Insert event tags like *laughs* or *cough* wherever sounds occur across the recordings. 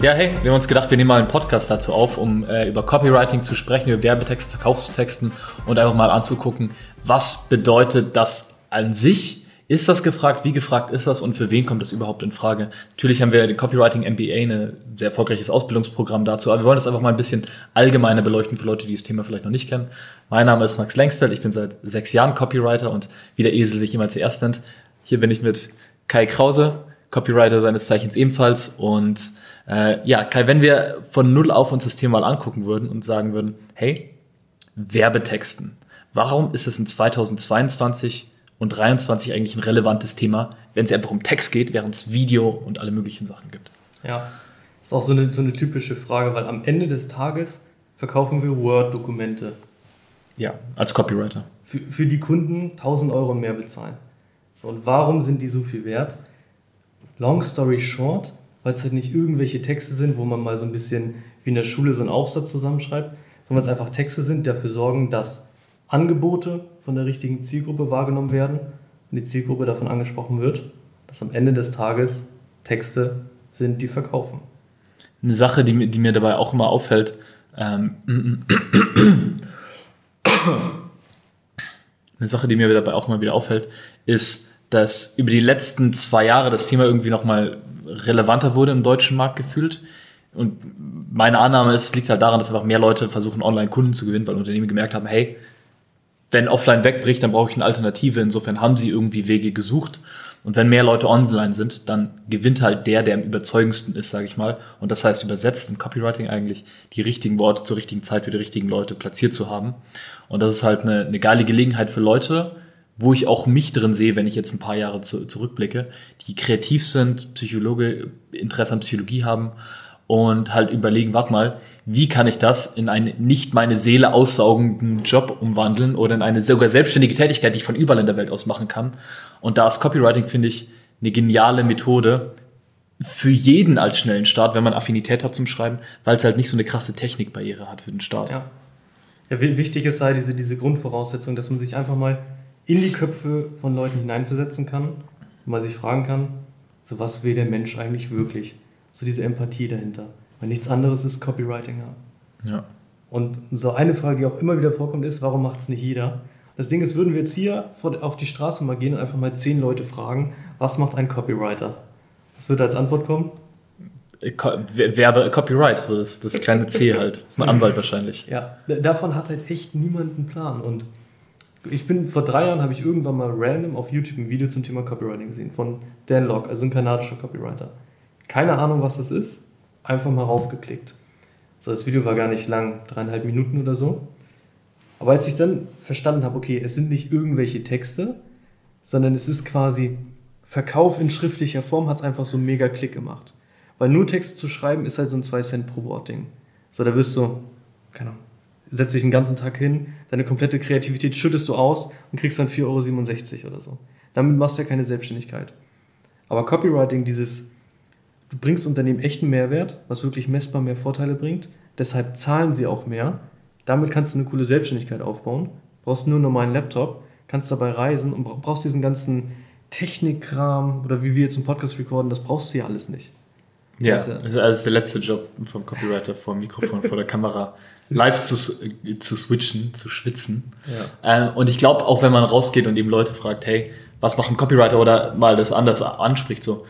Ja, hey, wir haben uns gedacht, wir nehmen mal einen Podcast dazu auf, um äh, über Copywriting zu sprechen, über Werbetexte, Verkaufstexten und einfach mal anzugucken, was bedeutet das an sich? Ist das gefragt? Wie gefragt ist das? Und für wen kommt das überhaupt in Frage? Natürlich haben wir den Copywriting MBA, ein sehr erfolgreiches Ausbildungsprogramm dazu, aber wir wollen das einfach mal ein bisschen allgemeiner beleuchten für Leute, die das Thema vielleicht noch nicht kennen. Mein Name ist Max Lengsfeld, ich bin seit sechs Jahren Copywriter und wie der Esel sich immer zuerst nennt, hier bin ich mit Kai Krause, Copywriter seines Zeichens ebenfalls. Und äh, ja, Kai, wenn wir von null auf uns das Thema mal angucken würden und sagen würden, hey, Werbetexten, warum ist es in 2022 und 2023 eigentlich ein relevantes Thema, wenn es einfach um Text geht, während es Video und alle möglichen Sachen gibt? Ja, das ist auch so eine, so eine typische Frage, weil am Ende des Tages verkaufen wir Word-Dokumente. Ja, als Copywriter. Für, für die Kunden 1000 Euro mehr bezahlen. So, und warum sind die so viel wert? Long story short, weil es halt nicht irgendwelche Texte sind, wo man mal so ein bisschen wie in der Schule so einen Aufsatz zusammenschreibt, sondern es einfach Texte sind, die dafür sorgen, dass Angebote von der richtigen Zielgruppe wahrgenommen werden und die Zielgruppe davon angesprochen wird, dass am Ende des Tages Texte sind, die verkaufen. Eine Sache, die, die mir dabei auch immer auffällt, ähm, *coughs* eine Sache, die mir dabei auch immer wieder auffällt, ist, dass über die letzten zwei Jahre das Thema irgendwie nochmal relevanter wurde im deutschen Markt gefühlt. Und meine Annahme ist, es liegt halt daran, dass einfach mehr Leute versuchen, online Kunden zu gewinnen, weil Unternehmen gemerkt haben, hey, wenn offline wegbricht, dann brauche ich eine Alternative. Insofern haben sie irgendwie Wege gesucht. Und wenn mehr Leute online sind, dann gewinnt halt der, der am überzeugendsten ist, sage ich mal. Und das heißt übersetzt im Copywriting eigentlich, die richtigen Worte zur richtigen Zeit für die richtigen Leute platziert zu haben. Und das ist halt eine, eine geile Gelegenheit für Leute, wo ich auch mich drin sehe, wenn ich jetzt ein paar Jahre zu, zurückblicke, die kreativ sind, Psychologe, Interesse an Psychologie haben und halt überlegen, warte mal, wie kann ich das in einen nicht meine Seele aussaugenden Job umwandeln oder in eine sogar selbstständige Tätigkeit, die ich von überall in der Welt aus machen kann. Und da ist Copywriting, finde ich, eine geniale Methode für jeden als schnellen Start, wenn man Affinität hat zum Schreiben, weil es halt nicht so eine krasse Technikbarriere hat für den Start. Ja. Ja, wichtig ist halt diese, diese Grundvoraussetzung, dass man sich einfach mal in die Köpfe von Leuten hineinversetzen kann man sich fragen kann, so was will der Mensch eigentlich wirklich? So diese Empathie dahinter. Weil nichts anderes ist Copywriting. Ja. Und so eine Frage, die auch immer wieder vorkommt, ist, warum macht es nicht jeder? Das Ding ist, würden wir jetzt hier auf die Straße mal gehen und einfach mal zehn Leute fragen, was macht ein Copywriter? Was wird als Antwort kommen? Werbe, Copyright, so das, das kleine C halt. Das ist ein Anwalt *laughs* wahrscheinlich. Ja, davon hat halt echt niemand einen Plan. Und ich bin vor drei Jahren habe ich irgendwann mal random auf YouTube ein Video zum Thema Copywriting gesehen von Dan Locke, also ein kanadischer Copywriter. Keine Ahnung, was das ist, einfach mal raufgeklickt. So, das Video war gar nicht lang, dreieinhalb Minuten oder so. Aber als ich dann verstanden habe, okay, es sind nicht irgendwelche Texte, sondern es ist quasi Verkauf in schriftlicher Form, hat es einfach so einen mega Klick gemacht. Weil nur Texte zu schreiben ist halt so ein 2 Cent pro Wort Ding. So, da wirst du, keine Ahnung, setzt dich den ganzen Tag hin, deine komplette Kreativität schüttest du aus und kriegst dann 4,67 Euro oder so. Damit machst du ja keine Selbstständigkeit. Aber Copywriting, dieses, du bringst Unternehmen echten Mehrwert, was wirklich messbar mehr Vorteile bringt, deshalb zahlen sie auch mehr. Damit kannst du eine coole Selbstständigkeit aufbauen. Brauchst nur einen normalen Laptop, kannst dabei reisen und brauchst diesen ganzen Technikkram oder wie wir jetzt einen Podcast recorden, das brauchst du ja alles nicht. Ja, also das ist der letzte Job vom Copywriter vor dem Mikrofon, vor der Kamera live zu, zu switchen, zu schwitzen. Ja. Ähm, und ich glaube, auch wenn man rausgeht und eben Leute fragt, hey, was macht ein Copywriter oder mal das anders anspricht, so,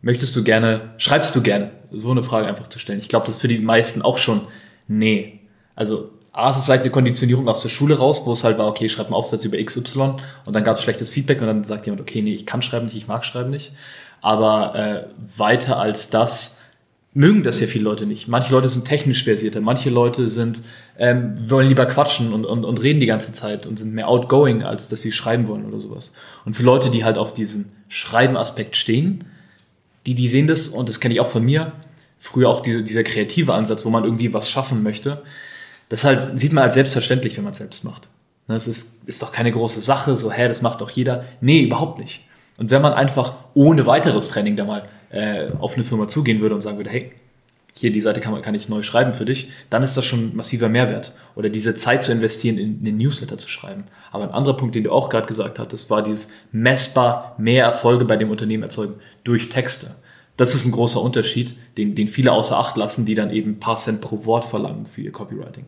möchtest du gerne, schreibst du gerne? So eine Frage einfach zu stellen. Ich glaube, das ist für die meisten auch schon, nee. Also, A, ist es vielleicht eine Konditionierung aus der Schule raus, wo es halt war, okay, schreib einen Aufsatz über XY und dann gab es schlechtes Feedback und dann sagt jemand, okay, nee, ich kann schreiben nicht, ich mag schreiben nicht. Aber äh, weiter als das, mögen das ja viele Leute nicht. Manche Leute sind technisch versierter, manche Leute sind ähm, wollen lieber quatschen und, und, und reden die ganze Zeit und sind mehr outgoing, als dass sie schreiben wollen oder sowas. Und für Leute, die halt auf diesen Schreiben-Aspekt stehen, die, die sehen das, und das kenne ich auch von mir, früher auch diese, dieser kreative Ansatz, wo man irgendwie was schaffen möchte, das halt sieht man als selbstverständlich, wenn man es selbst macht. Das ist, ist doch keine große Sache, so, hä, das macht doch jeder. Nee, überhaupt nicht. Und wenn man einfach ohne weiteres Training da mal äh, auf eine Firma zugehen würde und sagen würde, hey, hier die Seite kann, man, kann ich neu schreiben für dich, dann ist das schon massiver Mehrwert. Oder diese Zeit zu investieren, in, einen Newsletter zu schreiben. Aber ein anderer Punkt, den du auch gerade gesagt hattest, war dieses messbar mehr Erfolge bei dem Unternehmen erzeugen durch Texte. Das ist ein großer Unterschied, den, den viele außer Acht lassen, die dann eben ein paar Cent pro Wort verlangen für ihr Copywriting.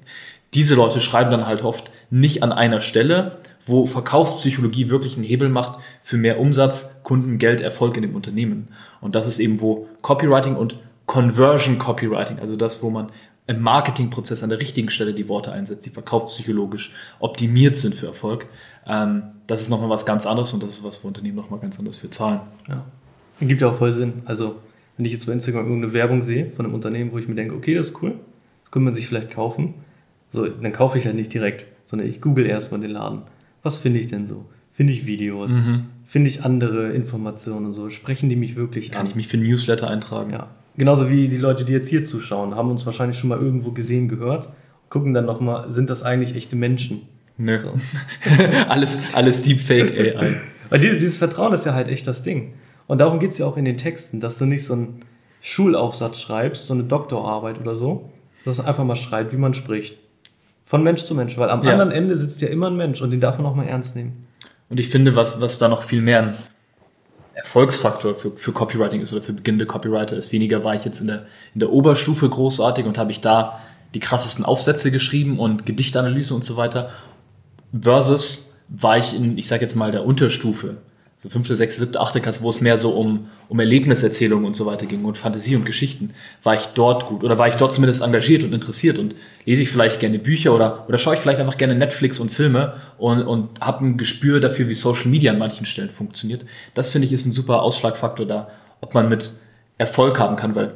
Diese Leute schreiben dann halt oft nicht an einer Stelle, wo Verkaufspsychologie wirklich einen Hebel macht für mehr Umsatz, Kunden, Geld, Erfolg in dem Unternehmen. Und das ist eben, wo Copywriting und Conversion Copywriting, also das, wo man im Marketingprozess an der richtigen Stelle die Worte einsetzt, die verkaufspsychologisch optimiert sind für Erfolg. Ähm, das ist nochmal was ganz anderes und das ist was für Unternehmen nochmal ganz anders für Zahlen. Ja. Gibt ja auch voll Sinn. Also, wenn ich jetzt bei Instagram irgendeine Werbung sehe von einem Unternehmen, wo ich mir denke, okay, das ist cool, das könnte man sich vielleicht kaufen, so, dann kaufe ich halt nicht direkt, sondern ich google erstmal den Laden. Was finde ich denn so? Finde ich Videos? Mhm. Finde ich andere Informationen und so? Sprechen die mich wirklich Kann an? Kann ich mich für ein Newsletter eintragen? Ja. Genauso wie die Leute, die jetzt hier zuschauen, haben uns wahrscheinlich schon mal irgendwo gesehen, gehört, gucken dann nochmal, sind das eigentlich echte Menschen? Nö. So. *laughs* alles, alles Deepfake AI. *laughs* Weil dieses, dieses Vertrauen ist ja halt echt das Ding. Und darum geht es ja auch in den Texten, dass du nicht so einen Schulaufsatz schreibst, so eine Doktorarbeit oder so, dass du einfach mal schreibst, wie man spricht. Von Mensch zu Mensch, weil am ja. anderen Ende sitzt ja immer ein Mensch und den darf man auch mal ernst nehmen. Und ich finde, was, was da noch viel mehr ein Erfolgsfaktor für, für Copywriting ist oder für beginnende Copywriter ist. Weniger war ich jetzt in der, in der Oberstufe großartig und habe ich da die krassesten Aufsätze geschrieben und Gedichtanalyse und so weiter. Versus war ich in, ich sage jetzt mal, der Unterstufe so fünfte, sechste, siebte, achte Klasse, wo es mehr so um, um Erlebniserzählungen und so weiter ging und Fantasie und Geschichten, war ich dort gut oder war ich dort zumindest engagiert und interessiert und lese ich vielleicht gerne Bücher oder, oder schaue ich vielleicht einfach gerne Netflix und Filme und, und habe ein Gespür dafür, wie Social Media an manchen Stellen funktioniert. Das finde ich ist ein super Ausschlagfaktor da, ob man mit Erfolg haben kann, weil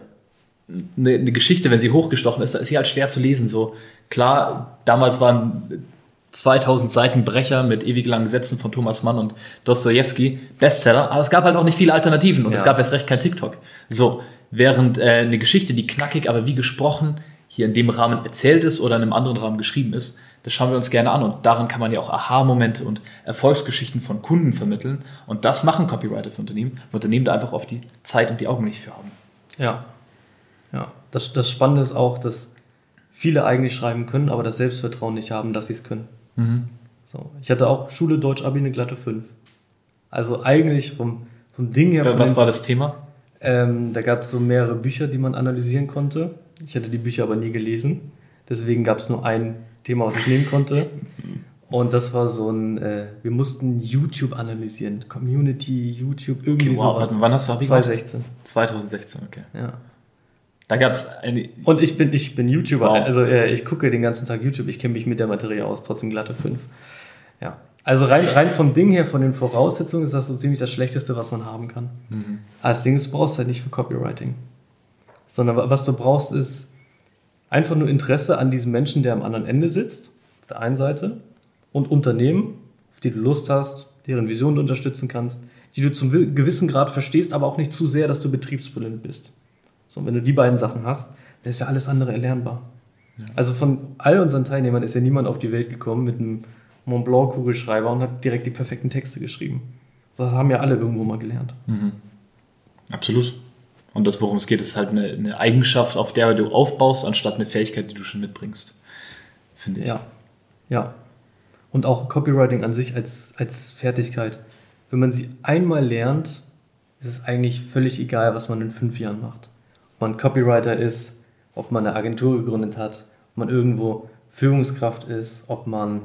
eine, eine Geschichte, wenn sie hochgestochen ist, da ist sie halt schwer zu lesen. So klar, damals waren 2000 Seiten Brecher mit ewig langen Sätzen von Thomas Mann und Dostoevsky, Bestseller, aber es gab halt auch nicht viele Alternativen und ja. es gab erst recht kein TikTok. So, während äh, eine Geschichte, die knackig, aber wie gesprochen hier in dem Rahmen erzählt ist oder in einem anderen Rahmen geschrieben ist, das schauen wir uns gerne an und darin kann man ja auch Aha-Momente und Erfolgsgeschichten von Kunden vermitteln und das machen Copywriter für Unternehmen, weil Unternehmen da einfach oft die Zeit und die Augen nicht für haben. Ja, ja. Das, das Spannende ist auch, dass viele eigentlich schreiben können, aber das Selbstvertrauen nicht haben, dass sie es können. Mhm. So. Ich hatte auch Schule Deutsch Abi eine glatte 5. Also eigentlich vom, vom Ding her. Was den, war das Thema? Ähm, da gab es so mehrere Bücher, die man analysieren konnte. Ich hatte die Bücher aber nie gelesen. Deswegen gab es nur ein Thema, was ich nehmen konnte. *laughs* Und das war so ein, äh, wir mussten YouTube analysieren. Community, YouTube, irgendwie okay, wow. sowas. Wann hast du Abi 2016. 2016, okay. Ja. Da gab es eine. Und ich bin, ich bin YouTuber, wow. also äh, ich gucke den ganzen Tag YouTube, ich kenne mich mit der Materie aus, trotzdem glatte 5. Ja. Also rein, rein vom Ding her, von den Voraussetzungen ist das so ziemlich das Schlechteste, was man haben kann. Mhm. Das Ding ist, du brauchst halt nicht für Copywriting. Sondern was du brauchst, ist einfach nur Interesse an diesem Menschen, der am anderen Ende sitzt, auf der einen Seite, und Unternehmen, auf die du Lust hast, deren Vision du unterstützen kannst, die du zum gewissen Grad verstehst, aber auch nicht zu sehr, dass du betriebsblind bist. So, wenn du die beiden Sachen hast, dann ist ja alles andere erlernbar. Ja. Also von all unseren Teilnehmern ist ja niemand auf die Welt gekommen mit einem Mont Blanc Kugelschreiber und hat direkt die perfekten Texte geschrieben. Das haben ja alle irgendwo mal gelernt. Mhm. Absolut. Und das, worum es geht, ist halt eine, eine, Eigenschaft, auf der du aufbaust, anstatt eine Fähigkeit, die du schon mitbringst. Finde ich. Ja. Ja. Und auch Copywriting an sich als, als Fertigkeit. Wenn man sie einmal lernt, ist es eigentlich völlig egal, was man in fünf Jahren macht man Copywriter ist, ob man eine Agentur gegründet hat, ob man irgendwo Führungskraft ist, ob man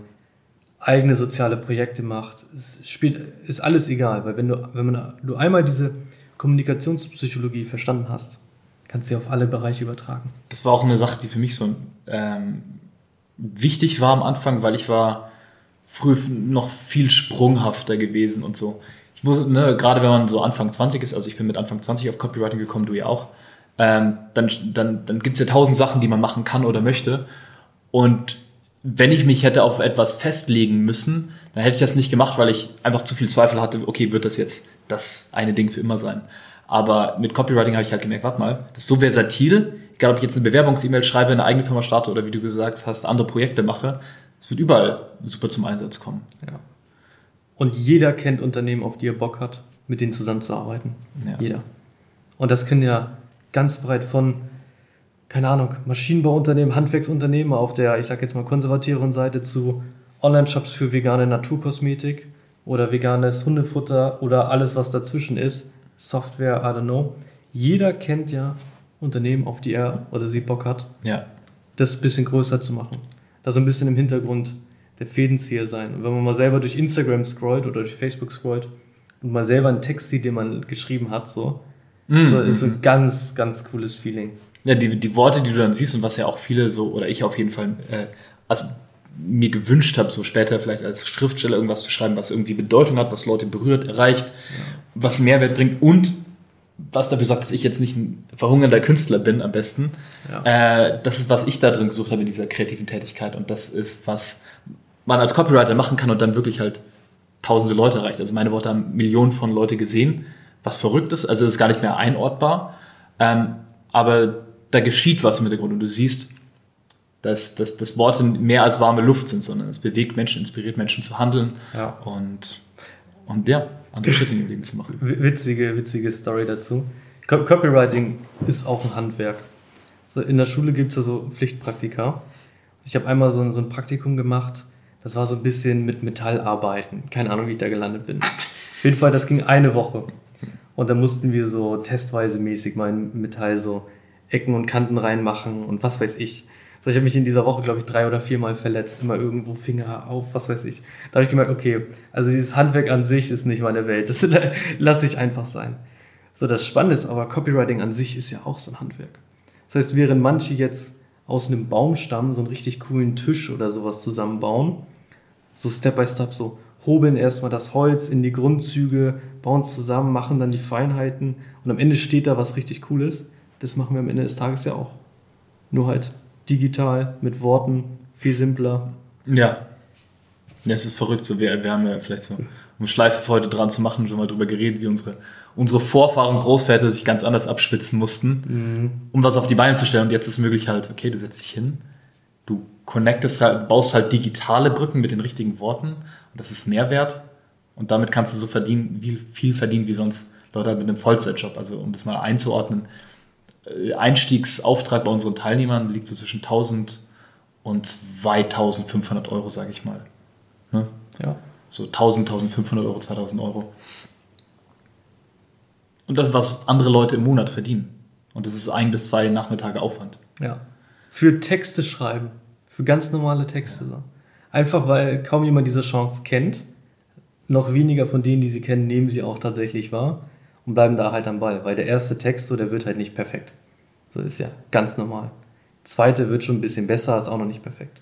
eigene soziale Projekte macht. Es spielt, ist alles egal, weil wenn du, wenn man, du einmal diese Kommunikationspsychologie verstanden hast, kannst du sie auf alle Bereiche übertragen. Das war auch eine Sache, die für mich so ähm, wichtig war am Anfang, weil ich war früh noch viel sprunghafter gewesen und so. Ich wusste, ne, gerade wenn man so Anfang 20 ist, also ich bin mit Anfang 20 auf Copywriting gekommen, du ja auch, ähm, dann, dann, dann gibt es ja tausend Sachen, die man machen kann oder möchte. Und wenn ich mich hätte auf etwas festlegen müssen, dann hätte ich das nicht gemacht, weil ich einfach zu viel Zweifel hatte, okay, wird das jetzt das eine Ding für immer sein. Aber mit Copywriting habe ich halt gemerkt, warte mal, das ist so versatil, egal ob ich jetzt eine Bewerbungs-E-Mail schreibe, eine eigene Firma starte oder wie du gesagt hast, andere Projekte mache, es wird überall super zum Einsatz kommen. Ja. Und jeder kennt Unternehmen, auf die er Bock hat, mit denen zusammenzuarbeiten. Ja. Jeder. Und das können ja ganz breit von, keine Ahnung, Maschinenbauunternehmen, Handwerksunternehmen auf der, ich sag jetzt mal, konservativeren Seite zu Online-Shops für vegane Naturkosmetik oder veganes Hundefutter oder alles, was dazwischen ist, Software, I don't know. jeder kennt ja Unternehmen, auf die er oder sie Bock hat, Ja. das ein bisschen größer zu machen. Da so ein bisschen im Hintergrund der Fädenzieher sein. Und wenn man mal selber durch Instagram scrollt oder durch Facebook scrollt und mal selber einen Text sieht, den man geschrieben hat, so, Mhm, so ist ein ganz, ganz cooles Feeling. Ja, die, die Worte, die du dann siehst und was ja auch viele so, oder ich auf jeden Fall, äh, also mir gewünscht habe, so später vielleicht als Schriftsteller irgendwas zu schreiben, was irgendwie Bedeutung hat, was Leute berührt, erreicht, was Mehrwert bringt und was dafür sorgt, dass ich jetzt nicht ein verhungernder Künstler bin am besten. Ja. Äh, das ist, was ich da drin gesucht habe in dieser kreativen Tätigkeit und das ist, was man als Copywriter machen kann und dann wirklich halt tausende Leute erreicht. Also meine Worte haben Millionen von Leute gesehen, was verrückt ist, also ist gar nicht mehr einordbar. Ähm, aber da geschieht was im Hintergrund und du siehst, dass, dass, dass Worte mehr als warme Luft sind, sondern es bewegt Menschen, inspiriert Menschen zu handeln Ja. und, und ja, andere Schritte in ihrem Leben zu machen. Witzige, witzige Story dazu. Co Copywriting ist auch ein Handwerk. In der Schule gibt es ja so Pflichtpraktika. Ich habe einmal so ein, so ein Praktikum gemacht, das war so ein bisschen mit Metallarbeiten. Keine Ahnung, wie ich da gelandet bin. Auf jeden Fall, das ging eine Woche. Und da mussten wir so testweise mäßig mal in Metall so Ecken und Kanten reinmachen und was weiß ich. Also ich habe mich in dieser Woche, glaube ich, drei oder viermal verletzt, immer irgendwo Finger auf, was weiß ich. Da habe ich gemerkt, okay, also dieses Handwerk an sich ist nicht meine Welt. Das *laughs* lasse ich einfach sein. So, das Spannende ist aber, Copywriting an sich ist ja auch so ein Handwerk. Das heißt, während manche jetzt aus einem Baumstamm so einen richtig coolen Tisch oder sowas zusammenbauen, so Step by Step, so hobeln erstmal das Holz in die Grundzüge, bauen es zusammen, machen dann die Feinheiten und am Ende steht da was richtig Cooles. Das machen wir am Ende des Tages ja auch. Nur halt digital, mit Worten, viel simpler. Ja. Ja, es ist verrückt. So, wir, wir haben ja vielleicht so, um Schleife für heute dran zu machen, schon mal drüber geredet, wie unsere, unsere Vorfahren, Großväter sich ganz anders abschwitzen mussten, um was auf die Beine zu stellen. Und jetzt ist möglich halt, okay, du setzt dich hin, du connectest halt, baust halt digitale Brücken mit den richtigen Worten und das ist Mehrwert. Und damit kannst du so verdienen, wie viel verdienen wie sonst Leute halt mit einem Vollzeitjob. Also um das mal einzuordnen, äh, Einstiegsauftrag bei unseren Teilnehmern liegt so zwischen 1000 und 2500 Euro, sage ich mal. Ne? Ja. So 1000, 1500 Euro, 2000 Euro. Und das ist, was andere Leute im Monat verdienen. Und das ist ein bis zwei Nachmittage Aufwand. Ja. Für Texte schreiben. Für ganz normale Texte. So. Einfach weil kaum jemand diese Chance kennt. Noch weniger von denen, die sie kennen, nehmen sie auch tatsächlich wahr und bleiben da halt am Ball. Weil der erste Text, so, der wird halt nicht perfekt. So ist ja ganz normal. Zweite wird schon ein bisschen besser, ist auch noch nicht perfekt.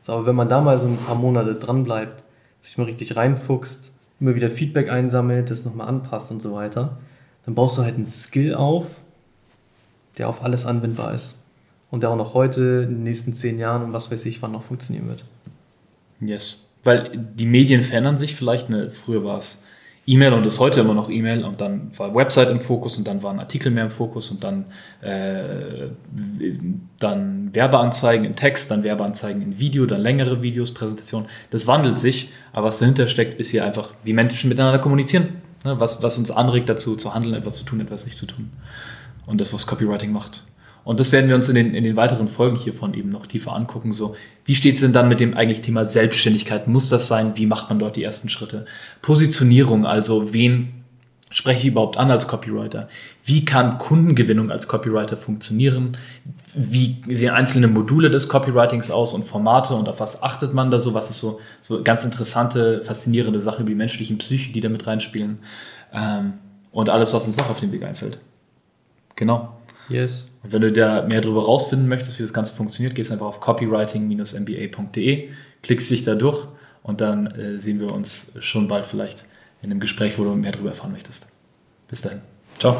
So, aber wenn man da mal so ein paar Monate dran bleibt, sich mal richtig reinfuchst, immer wieder Feedback einsammelt, das nochmal anpasst und so weiter, dann baust du halt einen Skill auf, der auf alles anwendbar ist. Und der auch noch heute, in den nächsten zehn Jahren und was weiß ich, wann noch funktionieren wird. Yes. Weil die Medien verändern sich vielleicht. Ne? Früher war es E-Mail und ist heute immer noch E-Mail und dann war Website im Fokus und dann waren Artikel mehr im Fokus und dann, äh, dann Werbeanzeigen in Text, dann Werbeanzeigen in Video, dann längere Videos, Präsentationen. Das wandelt sich, aber was dahinter steckt, ist hier einfach, wie Menschen miteinander kommunizieren. Ne? Was, was uns anregt dazu zu handeln, etwas zu tun, etwas nicht zu tun. Und das, was Copywriting macht. Und das werden wir uns in den, in den weiteren Folgen hiervon eben noch tiefer angucken. So, wie steht es denn dann mit dem eigentlich Thema Selbstständigkeit? Muss das sein? Wie macht man dort die ersten Schritte? Positionierung, also wen spreche ich überhaupt an als Copywriter? Wie kann Kundengewinnung als Copywriter funktionieren? Wie sehen einzelne Module des Copywritings aus und Formate und auf was achtet man da so? Was ist so, so ganz interessante, faszinierende Sachen über die menschlichen Psyche, die da mit reinspielen? Ähm, und alles, was uns noch auf den Weg einfällt. Genau. Yes. Und wenn du da mehr darüber rausfinden möchtest, wie das Ganze funktioniert, gehst einfach auf copywriting-mba.de, klickst dich da durch und dann äh, sehen wir uns schon bald vielleicht in einem Gespräch, wo du mehr darüber erfahren möchtest. Bis dahin. Ciao.